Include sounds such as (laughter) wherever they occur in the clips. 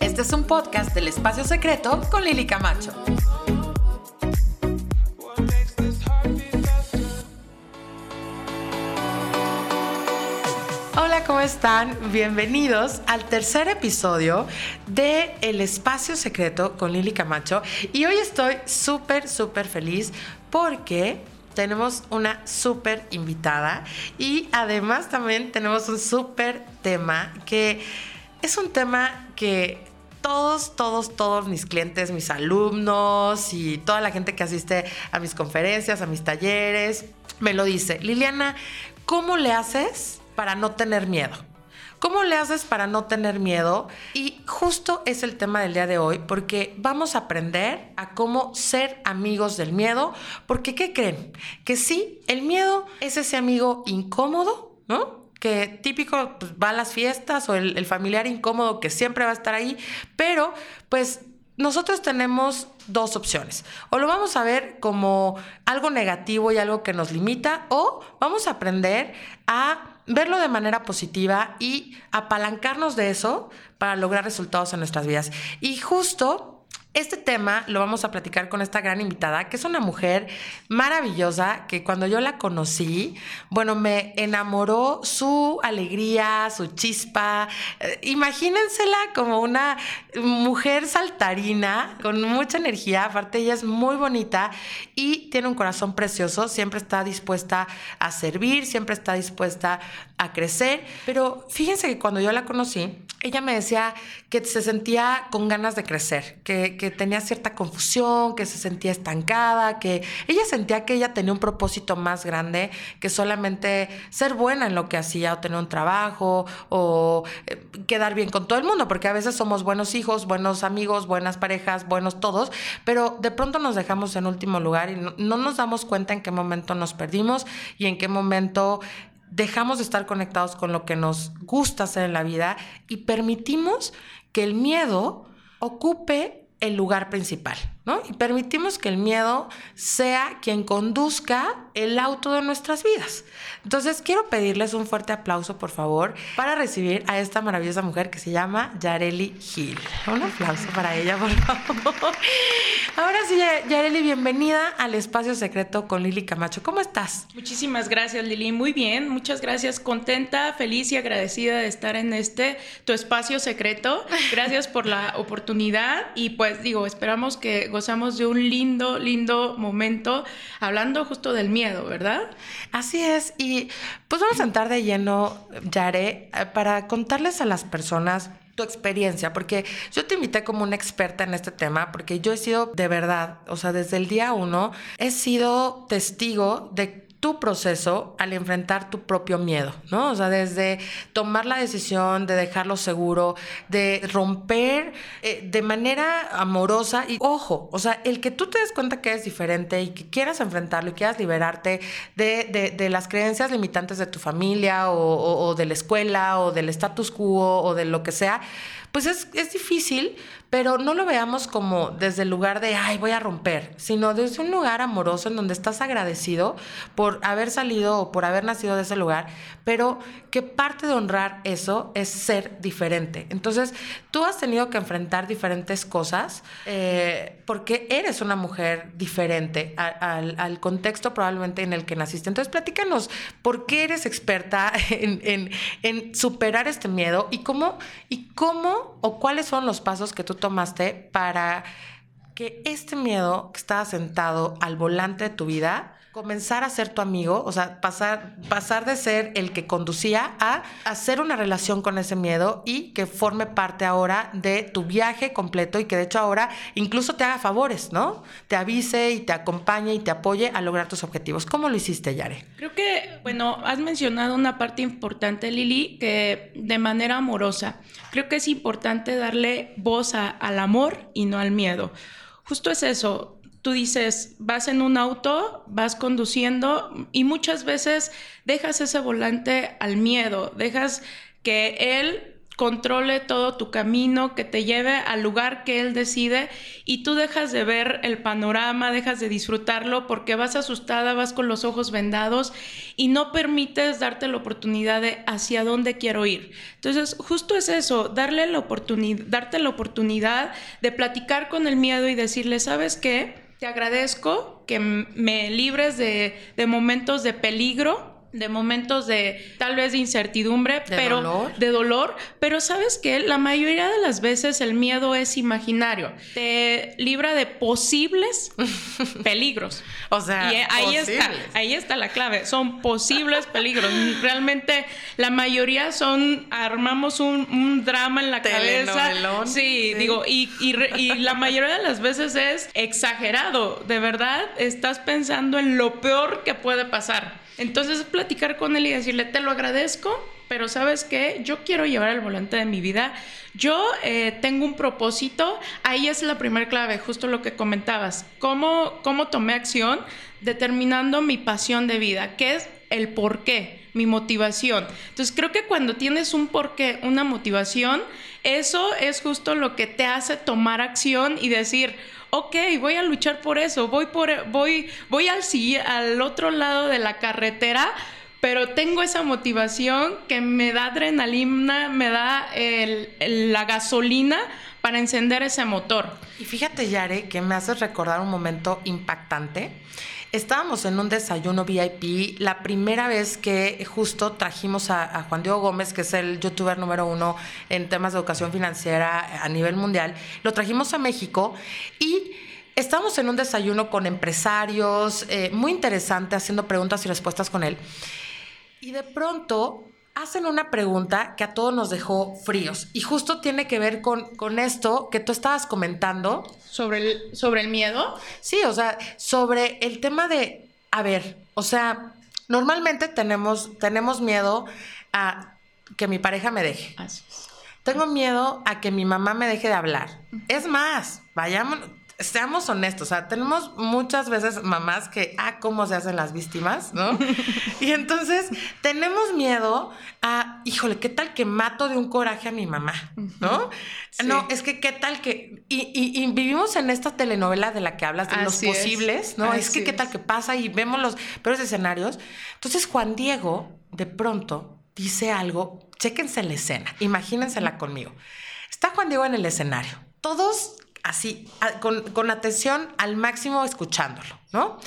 Este es un podcast del Espacio Secreto con Lili Camacho. Hola, ¿cómo están? Bienvenidos al tercer episodio de El Espacio Secreto con Lili Camacho. Y hoy estoy súper, súper feliz porque tenemos una súper invitada y además también tenemos un súper tema que es un tema que todos, todos, todos mis clientes, mis alumnos y toda la gente que asiste a mis conferencias, a mis talleres, me lo dice. Liliana, ¿cómo le haces para no tener miedo? ¿Cómo le haces para no tener miedo? Y justo es el tema del día de hoy, porque vamos a aprender a cómo ser amigos del miedo, porque ¿qué creen? Que sí, el miedo es ese amigo incómodo, ¿no? que típico pues, va a las fiestas o el, el familiar incómodo que siempre va a estar ahí, pero pues nosotros tenemos dos opciones. O lo vamos a ver como algo negativo y algo que nos limita, o vamos a aprender a verlo de manera positiva y apalancarnos de eso para lograr resultados en nuestras vidas. Y justo este tema lo vamos a platicar con esta gran invitada, que es una mujer maravillosa, que cuando yo la conocí, bueno, me enamoró su alegría, su chispa. Eh, imagínensela como una mujer saltarina, con mucha energía, aparte ella es muy bonita y tiene un corazón precioso, siempre está dispuesta a servir, siempre está dispuesta a crecer, pero fíjense que cuando yo la conocí, ella me decía que se sentía con ganas de crecer, que, que, tenía cierta confusión, que se sentía estancada, que ella sentía que ella tenía un propósito más grande que solamente ser buena en lo que hacía o tener un trabajo o eh, quedar bien con todo el mundo, porque a veces somos buenos hijos, buenos amigos, buenas parejas, buenos todos, pero de pronto nos dejamos en último lugar y no, no nos damos cuenta en qué momento nos perdimos y en qué momento dejamos de estar conectados con lo que nos gusta hacer en la vida y permitimos que el miedo ocupe el lugar principal. Y permitimos que el miedo sea quien conduzca el auto de nuestras vidas. Entonces, quiero pedirles un fuerte aplauso, por favor, para recibir a esta maravillosa mujer que se llama Yareli Gil. Un aplauso para ella, por favor. Ahora sí, Yareli, bienvenida al Espacio Secreto con Lili Camacho. ¿Cómo estás? Muchísimas gracias, Lili. Muy bien, muchas gracias. Contenta, feliz y agradecida de estar en este, tu espacio secreto. Gracias por la oportunidad y pues digo, esperamos que gozamos de un lindo, lindo momento hablando justo del miedo, ¿verdad? Así es. Y pues vamos a entrar de lleno, Yare, eh, para contarles a las personas tu experiencia, porque yo te invité como una experta en este tema, porque yo he sido de verdad, o sea, desde el día uno, he sido testigo de tu proceso al enfrentar tu propio miedo, ¿no? O sea, desde tomar la decisión de dejarlo seguro, de romper eh, de manera amorosa y ojo, o sea, el que tú te des cuenta que es diferente y que quieras enfrentarlo y quieras liberarte de, de, las creencias limitantes de tu familia o, de la escuela o del status quo o de lo que sea, pues es, es difícil, pero no lo veamos como desde el lugar de, ay, voy a romper, sino desde un lugar amoroso en donde estás agradecido por haber salido o por haber nacido de ese lugar, pero que parte de honrar eso es ser diferente. Entonces, tú has tenido que enfrentar diferentes cosas eh, porque eres una mujer diferente al, contexto probablemente en el que naciste. Entonces, platícanos, ¿por qué eres experta (laughs) en, en superar este miedo y cómo, y cómo o cuáles son los pasos que tú tomaste para que este miedo que estaba sentado al volante de tu vida comenzar a ser tu amigo, o sea, pasar, pasar de ser el que conducía a hacer una relación con ese miedo y que forme parte ahora de tu viaje completo y que de hecho ahora incluso te haga favores, ¿no? Te avise y te acompañe y te apoye a lograr tus objetivos. ¿Cómo lo hiciste, Yare? Creo que, bueno, has mencionado una parte importante, Lili, que de manera amorosa, creo que es importante darle voz al amor y no al miedo. Justo es eso, tú dices, vas en un auto, vas conduciendo y muchas veces dejas ese volante al miedo, dejas que él controle todo tu camino, que te lleve al lugar que Él decide y tú dejas de ver el panorama, dejas de disfrutarlo porque vas asustada, vas con los ojos vendados y no permites darte la oportunidad de hacia dónde quiero ir. Entonces, justo es eso, darle la oportunidad, darte la oportunidad de platicar con el miedo y decirle, ¿sabes qué? Te agradezco que me libres de, de momentos de peligro de momentos de tal vez de incertidumbre, pero de dolor, pero sabes que la mayoría de las veces el miedo es imaginario, te libra de posibles (laughs) peligros. O sea, y ahí está, ahí está la clave, son posibles peligros. Realmente la mayoría son armamos un, drama en la cabeza. Sí, digo, y, y la mayoría de las veces es exagerado, de verdad, estás pensando en lo peor que puede pasar. Entonces, platicar con él y decirle, te lo agradezco, pero sabes qué, yo quiero llevar el volante de mi vida. Yo eh, tengo un propósito. Ahí es la primera clave, justo lo que comentabas. ¿Cómo, ¿Cómo tomé acción? Determinando mi pasión de vida, que es el por qué, mi motivación. Entonces, creo que cuando tienes un porqué, una motivación, eso es justo lo que te hace tomar acción y decir, ok, voy a luchar por eso, voy, por, voy, voy al, al otro lado de la carretera, pero tengo esa motivación que me da adrenalina, me da la gasolina para encender ese motor. Y fíjate, Yare, que me haces recordar un momento impactante Estábamos en un desayuno VIP, la primera vez que justo trajimos a, Juan Diego Gómez, que es el youtuber número uno en temas de educación financiera a nivel mundial, lo trajimos a México y estábamos en un desayuno con empresarios, eh, muy interesante, haciendo preguntas y respuestas con él. Y de pronto hacen una pregunta que a todos nos dejó fríos y justo tiene que ver con, con esto que tú estabas comentando. ¿Sobre el, ¿Sobre el miedo? Sí, o sea, sobre el tema de, a ver, o sea, normalmente tenemos, tenemos miedo a que mi pareja me deje. Tengo miedo a que mi mamá me deje de hablar. Es más, vayamos, seamos honestos, o sea, tenemos muchas veces mamás que, ah, cómo se hacen las víctimas, ¿no? (laughs) y entonces tenemos miedo a, híjole, ¿qué tal que mato de un coraje a mi mamá? ¿No? No, es que, ¿qué tal que... Y, vivimos en esta telenovela de la que hablas, de los posibles, ¿no? es que, ¿qué tal que pasa? Y vemos los peores escenarios. Entonces, Juan Diego, de pronto, dice algo, chéquense la escena, imagínensela conmigo. Está Juan Diego en el escenario. Todos así, con, atención al máximo escuchándolo, ¿no?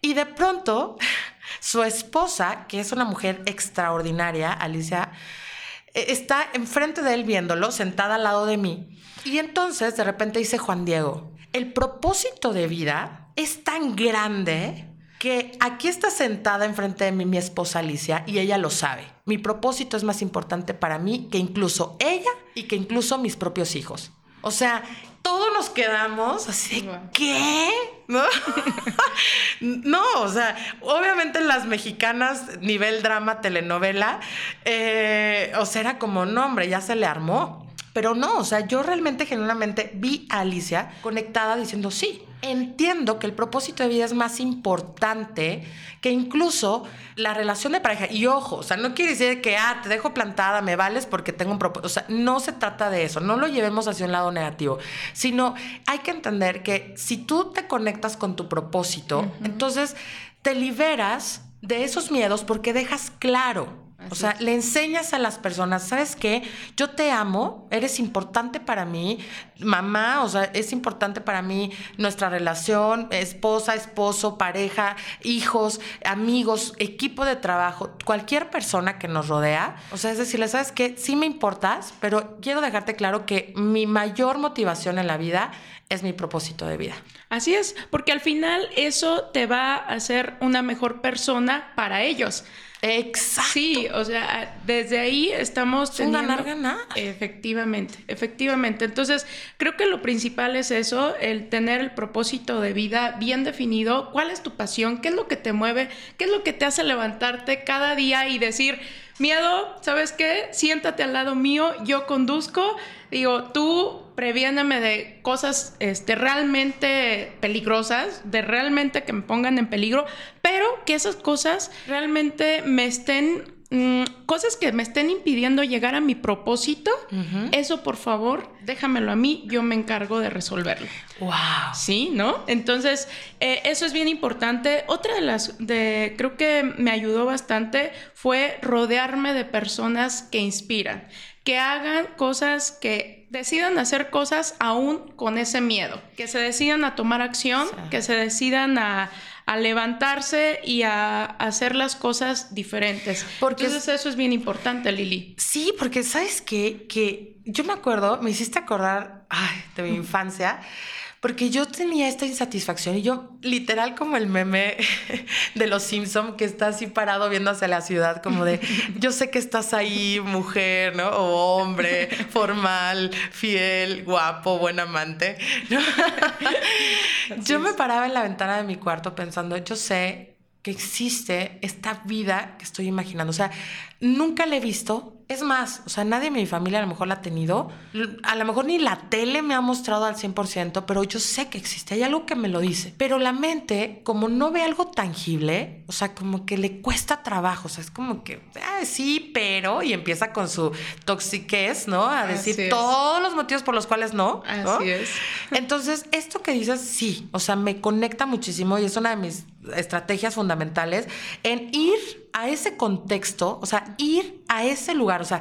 Y de pronto, (laughs) su esposa, que es una mujer extraordinaria, Alicia, e, está enfrente de él viéndolo, sentada al lado de mí. Y entonces de repente dice Juan Diego, el propósito de vida es tan grande que aquí está sentada enfrente de mí mi esposa Alicia y ella lo sabe. Mi propósito es más importante para mí que incluso ella y que incluso mis propios hijos. O sea, todos nos quedamos así de, ¿qué? ¿No? (laughs) no, o sea, obviamente las mexicanas, nivel drama, telenovela, eh, o sea, era como, no, hombre, ya se le armó. Pero no, o sea, yo realmente genuinamente vi a Alicia conectada diciendo, sí, entiendo que el propósito de vida es más importante que incluso la relación de pareja. Y ojo, o sea, no quiere decir que, ah, te dejo plantada, me vales porque tengo un propósito. O sea, no se trata de eso, no lo llevemos hacia un lado negativo, sino hay que entender que si tú te conectas con tu propósito, entonces te liberas de esos miedos porque dejas claro o sea, le enseñas a las personas, ¿sabes qué? Yo te amo, eres importante para mí, mamá, o sea, es importante para mí nuestra relación, esposa, esposo, pareja, hijos, amigos, equipo de trabajo, cualquier persona que nos rodea. O sea, es decirle, ¿sabes qué? Sí me importas, pero quiero dejarte claro que mi mayor motivación en la vida es mi propósito de vida. Así es, porque al final eso te va a hacer una mejor persona para ellos. Exacto. Sí, o sea, desde ahí estamos teniendo... ganar, ganar. Efectivamente, efectivamente. Entonces, creo que lo principal es eso, el tener el propósito de vida bien definido. ¿Cuál es tu pasión? ¿Qué es lo que te mueve? ¿Qué es lo que te hace levantarte cada día y decir, miedo, ¿sabes qué? Siéntate al lado mío, yo conduzco. Digo, tú previéndeme de cosas este, realmente peligrosas, de realmente que me pongan en peligro, pero que esas cosas realmente me estén mm, cosas que me estén impidiendo llegar a mi propósito, eso por favor, déjamelo a mí, yo me encargo de resolverlo. Wow. Sí, ¿no? Entonces, eh, eso es bien importante. Otra de las, de, creo que me ayudó bastante fue rodearme de personas que inspiran, que hagan cosas que decidan hacer cosas aún con ese miedo, que se decidan a tomar acción, que se decidan a, levantarse y a, hacer las cosas diferentes. Porque Entonces eso es bien importante, Lili. Sí, porque sabes qué? que yo me acuerdo, me hiciste acordar de mi infancia. Porque yo tenía esta insatisfacción y yo, literal, como el meme (laughs) de los Simpson que está así parado viendo hacia la ciudad, como de (laughs) yo sé que estás ahí, mujer, ¿no? O hombre, formal, fiel, guapo, buen amante. (laughs) yo me paraba en la ventana de mi cuarto pensando, yo sé que existe esta vida que estoy imaginando. O sea, nunca la he visto, es más, o sea, nadie de mi familia a lo mejor la ha tenido. A lo mejor ni la tele me ha mostrado al 100%, pero yo sé que existe. Hay algo que me lo dice. Pero la mente, como no ve algo tangible, o sea, como que le cuesta trabajo. O sea, es como que, ah, sí, pero. Y empieza con su toxiquez, ¿no? A decir todos los motivos por los cuales no. Así es. (laughs) Entonces, esto que dices, sí. O sea, me conecta muchísimo y es una de mis estrategias fundamentales en ir a ese contexto, o sea, ir a ese lugar, o sea,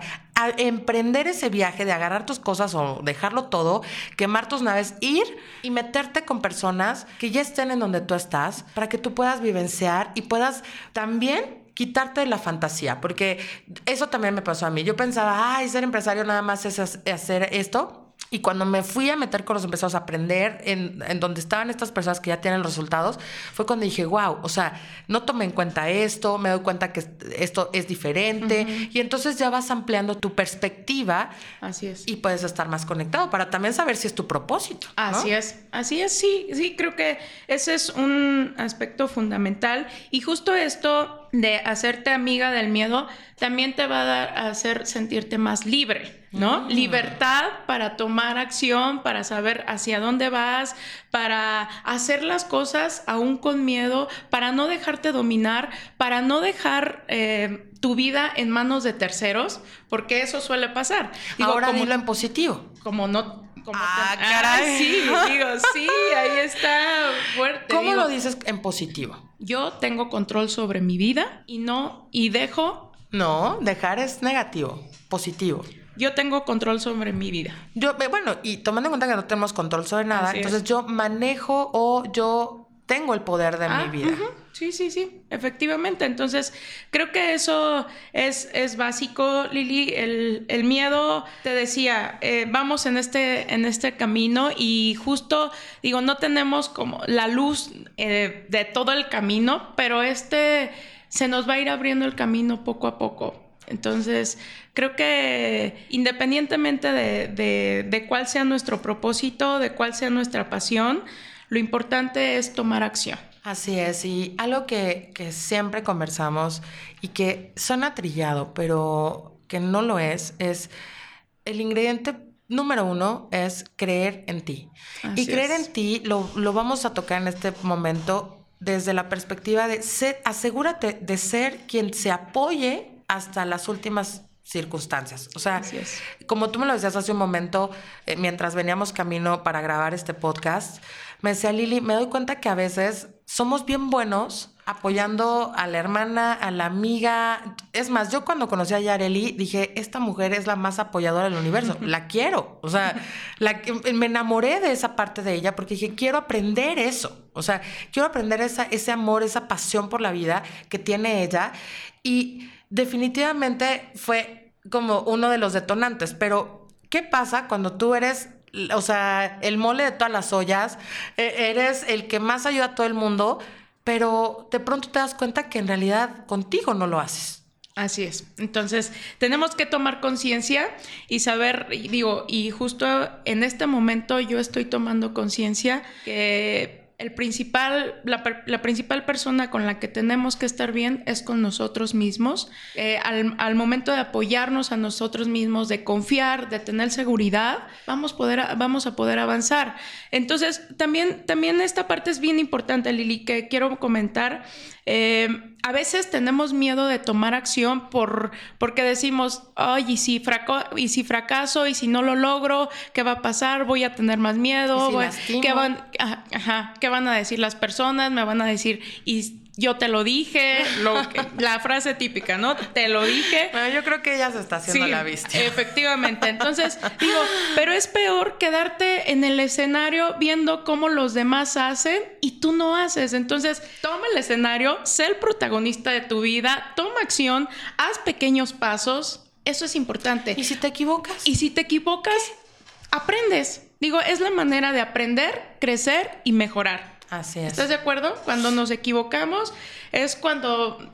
emprender ese viaje de agarrar tus cosas o dejarlo todo, quemar tus naves, ir y meterte con personas que ya estén en donde tú estás para que tú puedas vivenciar y puedas también quitarte la fantasía, porque eso también me pasó a mí. Yo pensaba, ay, ser empresario nada más es hacer esto y cuando me fui a meter con los empresarios a aprender en, en, donde estaban estas personas que ya tienen resultados, fue cuando dije, wow, o sea, no tomé en cuenta esto, me doy cuenta que esto es diferente. Y entonces ya vas ampliando tu perspectiva. Así es. Y puedes estar más conectado para también saber si es tu propósito. Así es, así es, sí, sí, creo que ese es un aspecto fundamental. Y justo esto de hacerte amiga del miedo también te va a dar a hacer sentirte más libre, ¿no? Mm. Libertad para tomar acción, para saber hacia dónde vas, para hacer las cosas aún con miedo, para no dejarte dominar, para no dejar eh, tu vida en manos de terceros, porque eso suele pasar. Ahora dilo en positivo. Como no ah, caray. sí, digo, sí, ahí está fuerte. ¿Cómo lo dices en positivo? Yo tengo control sobre mi vida y no, y dejo. No, dejar es negativo, positivo. Yo tengo control sobre mi vida. Yo, bueno, y tomando en cuenta que no tenemos control sobre nada, entonces yo manejo o yo tengo el poder de mi ah, vida. Sí, sí, sí, efectivamente. Entonces, creo que eso es, es básico, Lili. El, miedo, te decía, eh, vamos en este, en este camino y justo, digo, no tenemos como la luz eh, de todo el camino, pero este se nos va a ir abriendo el camino poco a poco. Entonces, creo que independientemente de, de, de cuál sea nuestro propósito, de cuál sea nuestra pasión, lo importante es tomar acción. Así es, y algo que, siempre conversamos y que suena trillado, pero que no lo es, es el ingrediente número uno es creer en ti. y creer en ti lo, lo, vamos a tocar en este momento desde la perspectiva de ser, asegúrate de ser quien se apoye hasta las últimas circunstancias. O sea, como tú me lo decías hace un momento, eh, mientras veníamos camino para grabar este podcast, me decía Lili, me doy cuenta que a veces somos bien buenos apoyando a la hermana, a la amiga. Es más, yo cuando conocí a Yareli dije, esta mujer es la más apoyadora del universo, (laughs) la quiero. O sea, la, me enamoré de esa parte de ella porque dije, quiero aprender eso. O sea, quiero aprender esa, ese amor, esa pasión por la vida que tiene ella. Y definitivamente fue como uno de los detonantes. Pero, ¿qué pasa cuando tú eres o sea, el mole de todas las ollas, e, eres el que más ayuda a todo el mundo, pero de pronto te das cuenta que en realidad contigo no lo haces. Así es. Entonces, tenemos que tomar conciencia y saber, digo, y justo en este momento yo estoy tomando conciencia que el principal, la, principal persona con la que tenemos que estar bien es con nosotros mismos. Eh, al, momento de apoyarnos a nosotros mismos, de confiar, de tener seguridad, vamos, poder, vamos a poder avanzar. Entonces, también, también esta parte es bien importante, Lili, que quiero comentar. Eh, a veces tenemos miedo de tomar acción por, porque decimos, ay, ¿y si, y si fracaso, y si no lo logro, ¿qué va a pasar? Voy a tener más miedo, ¿qué, van, ¿qué van a decir las personas? Me van a decir, y yo te lo dije, (laughs) la frase típica, ¿no? Te lo dije. Bueno, yo creo que ella se está haciendo la vista. Efectivamente. Entonces, (laughs) digo, pero es peor quedarte en el escenario viendo cómo los demás hacen y tú no haces. Entonces, toma el escenario, sé el protagonista de tu vida, toma acción, haz pequeños pasos. Eso es importante. ¿Y si te equivocas? Y si te equivocas, aprendes. Digo, es la manera de aprender, crecer y mejorar. Así es. ¿Estás de acuerdo? Cuando nos equivocamos es cuando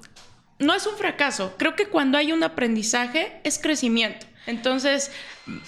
no es un fracaso. Creo que cuando hay un aprendizaje es crecimiento. Entonces,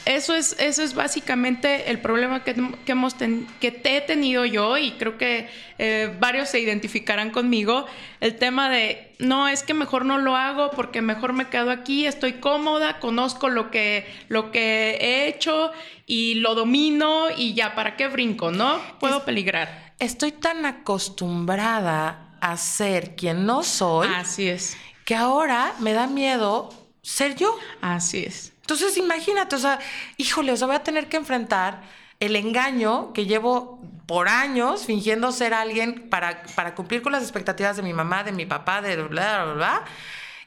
eso es, eso es básicamente el problema que, hemos que te he tenido yo y creo que eh, varios se identificarán conmigo. El tema de, no, es que mejor no lo hago porque mejor me quedo aquí, estoy cómoda, conozco lo que, lo que he hecho y lo domino y ya, ¿para qué brinco? ¿No? Puedo peligrar estoy tan acostumbrada a ser quien no soy. Así es. Que ahora me da miedo ser yo. Así es. Entonces imagínate, o sea, híjole, o sea, voy a tener que enfrentar el engaño que llevo por años fingiendo ser alguien para, para cumplir con las expectativas de mi mamá, de mi papá, de bla, bla, bla.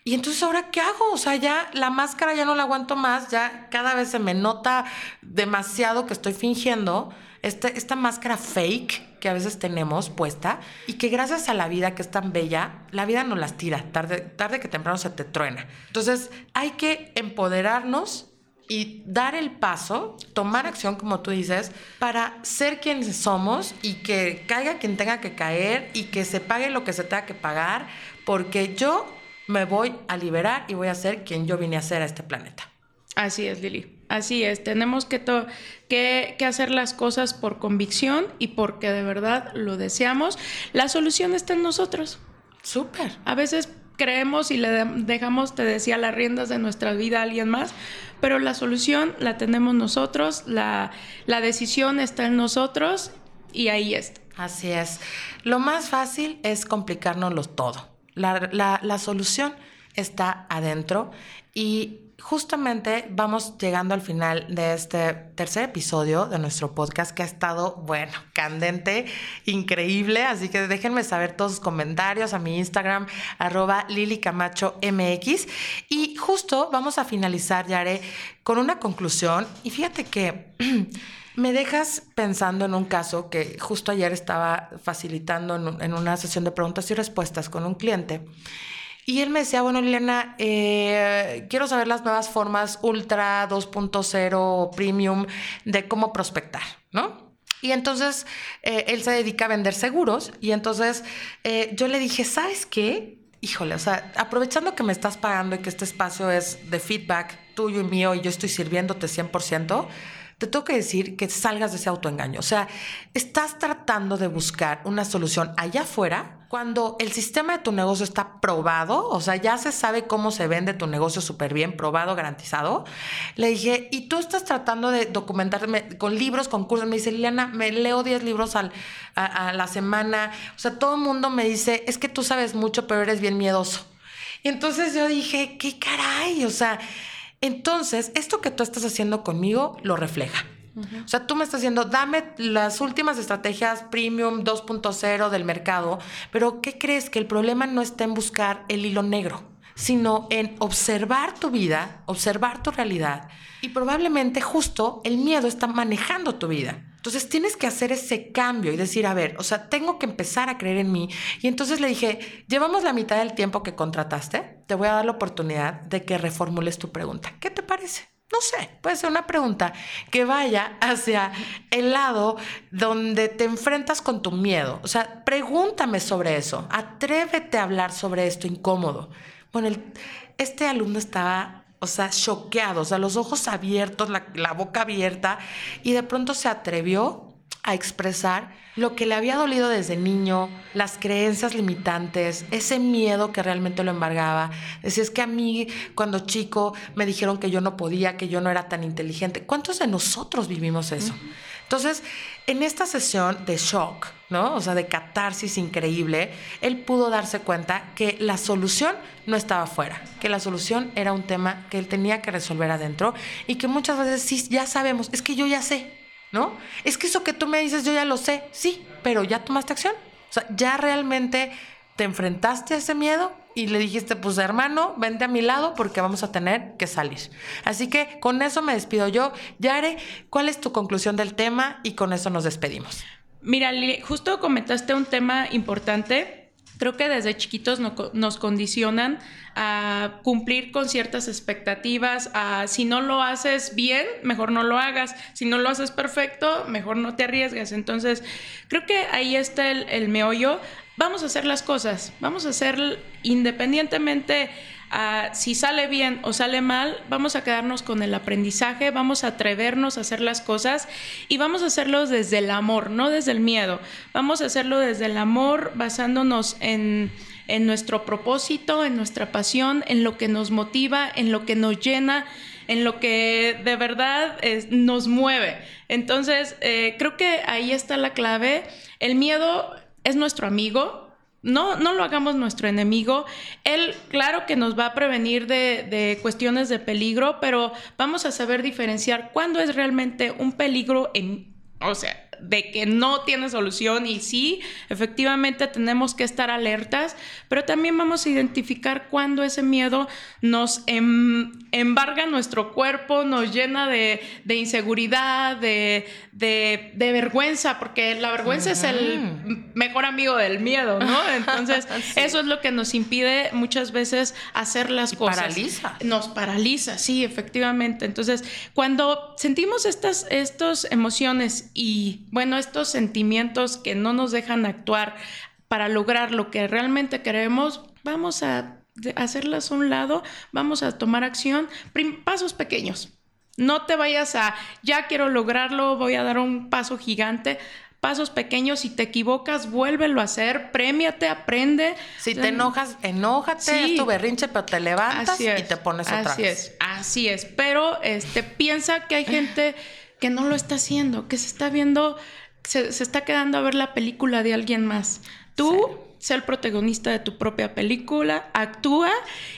Y entonces ahora, ¿qué hago? O sea, ya la máscara ya no la aguanto más, ya cada vez se me nota demasiado que estoy fingiendo esta, esta máscara fake que a veces tenemos puesta y que gracias a la vida que es tan bella, la vida nos las tira, tarde, tarde que temprano se te truena. Entonces hay que empoderarnos y dar el paso, tomar acción, como tú dices, para ser quienes somos y que caiga quien tenga que caer y que se pague lo que se tenga que pagar, porque yo me voy a liberar y voy a ser quien yo vine a ser a este planeta. Así es, Lili. Así es, tenemos que, que, hacer las cosas por convicción y porque de verdad lo deseamos. La solución está en nosotros. Súper. A veces creemos y le dejamos, te decía, las riendas de nuestra vida a alguien más, pero la solución la tenemos nosotros, la, decisión está en nosotros y ahí está. Así es. Lo más fácil es complicárnoslo todo. La, la, la solución está adentro y justamente vamos llegando al final de este tercer episodio de nuestro podcast que ha estado, bueno, candente, increíble. Así que déjenme saber todos sus comentarios a mi Instagram, arroba Lili Camacho MX. Y justo vamos a finalizar, Yare, con una conclusión. Y fíjate que... (clears throat) Me dejas pensando en un caso que justo ayer estaba facilitando en, una sesión de preguntas y respuestas con un cliente y él me decía, bueno, Liliana, eh, quiero saber las nuevas formas Ultra 2.0 Premium de cómo prospectar, ¿no? Y entonces eh, él se dedica a vender seguros y entonces eh, yo le dije, ¿sabes qué? Híjole, o sea, aprovechando que me estás pagando y que este espacio es de feedback tuyo y mío y yo estoy sirviéndote 100%, te tengo que decir que salgas de ese autoengaño. O sea, estás tratando de buscar una solución allá afuera cuando el sistema de tu negocio está probado, o sea, ya se sabe cómo se vende tu negocio súper bien, probado, garantizado. Le dije, y tú estás tratando de documentarme con libros, con cursos. Me dice, Liliana, me leo 10 libros a, a la semana. O sea, todo el mundo me dice, es que tú sabes mucho, pero eres bien miedoso. Y entonces yo dije, ¿qué caray? O sea, entonces, esto que tú estás haciendo conmigo lo refleja. O sea, tú me estás diciendo, dame las últimas estrategias premium 2.0 del mercado, pero ¿qué crees? Que el problema no está en buscar el hilo negro, sino en observar tu vida, observar tu realidad y probablemente justo el miedo está manejando tu vida. Entonces tienes que hacer ese cambio y decir, a ver, o sea, tengo que empezar a creer en mí. Y entonces le dije, llevamos la mitad del tiempo que contrataste, te voy a dar la oportunidad de que reformules tu pregunta. ¿Qué te parece? No sé, puede ser una pregunta que vaya hacia el lado donde te enfrentas con tu miedo. O sea, pregúntame sobre eso, atrévete a hablar sobre esto incómodo. Bueno, este alumno estaba o sea, choqueado, o sea, los ojos abiertos, la, boca abierta, y de pronto se atrevió a expresar lo que le había dolido desde niño, las creencias limitantes, ese miedo que realmente lo embargaba. Decía, es que a mí cuando chico me dijeron que yo no podía, que yo no era tan inteligente. ¿Cuántos de nosotros vivimos eso? Entonces, en esta sesión de shock, ¿no? O sea, de catarsis increíble, él pudo darse cuenta que la solución no estaba afuera, que la solución era un tema que él tenía que resolver adentro y que muchas veces sí, ya sabemos, es que yo ya sé, ¿no? Es que eso que tú me dices, yo ya lo sé, sí, pero ya tomaste acción. O sea, ya realmente te enfrentaste a ese miedo y le dijiste, pues hermano, vente a mi lado porque vamos a tener que salir. Así que con eso me despido yo. Yare, ¿cuál es tu conclusión del tema? Y con eso nos despedimos. Mira, justo comentaste un tema importante. Creo que desde chiquitos nos condicionan a cumplir con ciertas expectativas, a si no lo haces bien, mejor no lo hagas, si no lo haces perfecto, mejor no te arriesgues. Entonces, creo que ahí está el, el meollo. Vamos a hacer las cosas, vamos a hacer independientemente si sale bien o sale mal, vamos a quedarnos con el aprendizaje, vamos a atrevernos a hacer las cosas y vamos a hacerlo desde el amor, no desde el miedo. Vamos a hacerlo desde el amor basándonos en, nuestro propósito, en nuestra pasión, en lo que nos motiva, en lo que nos llena en lo que de verdad nos mueve. Entonces, eh, creo que ahí está la clave. El miedo es nuestro amigo. No, no lo hagamos nuestro enemigo. Él, claro que nos va a prevenir de, de cuestiones de peligro, pero vamos a saber diferenciar cuándo es realmente un peligro en, o sea, de que no tiene solución y sí, efectivamente tenemos que estar alertas, pero también vamos a identificar cuando ese miedo nos em, embarga nuestro cuerpo, nos llena de, inseguridad, de, vergüenza, porque la vergüenza es el mejor amigo del miedo, ¿no? (laughs) Entonces, eso es lo que nos impide muchas veces hacer las cosas. Paraliza. Nos paraliza, sí, efectivamente. Entonces, cuando sentimos estas, estas emociones y bueno, estos sentimientos que no nos dejan actuar para lograr lo que realmente queremos, vamos a hacerlas a un lado, vamos a tomar acción, pasos pequeños. No te vayas a, ya quiero lograrlo, voy a dar un paso gigante. Pasos pequeños, si te equivocas, vuélvelo a hacer, premiate, aprende. Si te enojas, enójate, es tu berrinche, pero te levantas y te pones otra así vez. Es, así es, pero este, piensa que hay gente que no lo está haciendo, que se está viendo, se, está quedando a ver la película de alguien más. Tú, sé el protagonista de tu propia película, actúa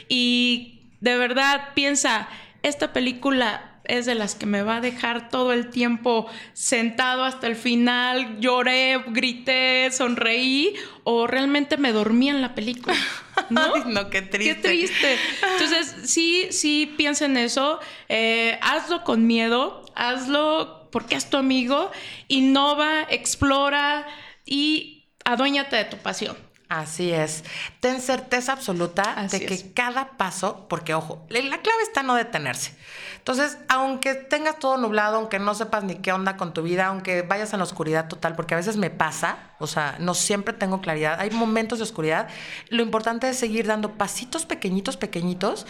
y de verdad piensa, esta película es de las que me va a dejar todo el tiempo sentado hasta el final, lloré, grité, sonreí o realmente me dormí en la película. (laughs) ¿No? no, qué triste. Qué triste. Entonces, sí, sí, piensa en eso. Eh, hazlo con miedo, hazlo porque es tu amigo, innova, explora y aduéñate de tu pasión. Así es. Ten certeza absoluta de que cada paso, porque ojo, la clave está no detenerse. Entonces, aunque tengas todo nublado, aunque no sepas ni qué onda con tu vida, aunque vayas en la oscuridad total, porque a veces me pasa, o sea, no siempre tengo claridad, hay momentos de oscuridad, lo importante es seguir dando pasitos pequeñitos, pequeñitos,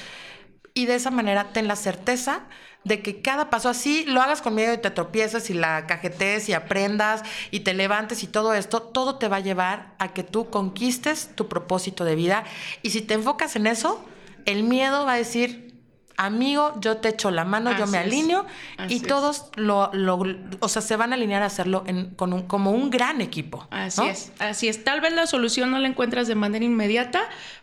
y de esa manera ten la certeza de que cada paso así lo hagas con miedo y te tropieces y la cajetees y aprendas y te levantes y todo esto, todo te va a llevar a que tú conquistes tu propósito de vida. Y si te enfocas en eso, el miedo va a decir, amigo, yo te echo la mano, yo me alineo y todos lo, lo, o sea, se van a alinear a hacerlo en, con un, como un gran equipo. Así es, así es. Tal vez la solución no la encuentras de manera inmediata,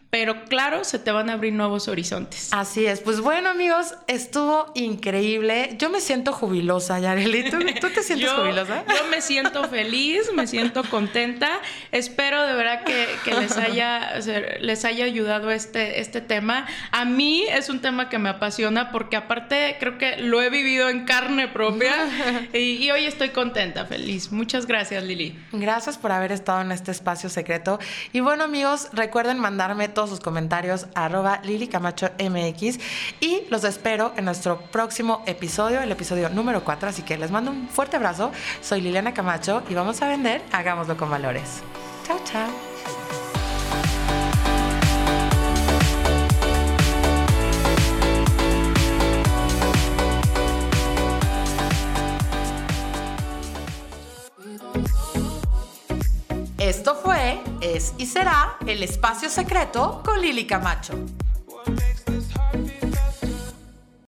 pero claro, se te van a abrir nuevos horizontes. Así es. Pues bueno, amigos, estuvo increíble. Yo me siento jubilosa, Yareli. ¿Tú, te sientes (laughs) jubilosa? Yo me siento feliz, me siento contenta. Espero de verdad que, les, haya, les haya ayudado este, este tema. A mí es un tema que me apasiona porque aparte creo que lo he vivido en carne propia (laughs) y, y hoy estoy contenta, feliz. Muchas gracias, Lili. Gracias por haber estado en este espacio secreto. Y bueno, amigos, recuerden mandarme todos sus comentarios arroba Lili Camacho MX y los espero en nuestro próximo episodio, el episodio número 4. Así que les mando un fuerte abrazo. Soy Liliana Camacho y vamos a vender, hagámoslo con valores. Chao, chao. Esto fue, es y será el espacio secreto con Lili Camacho.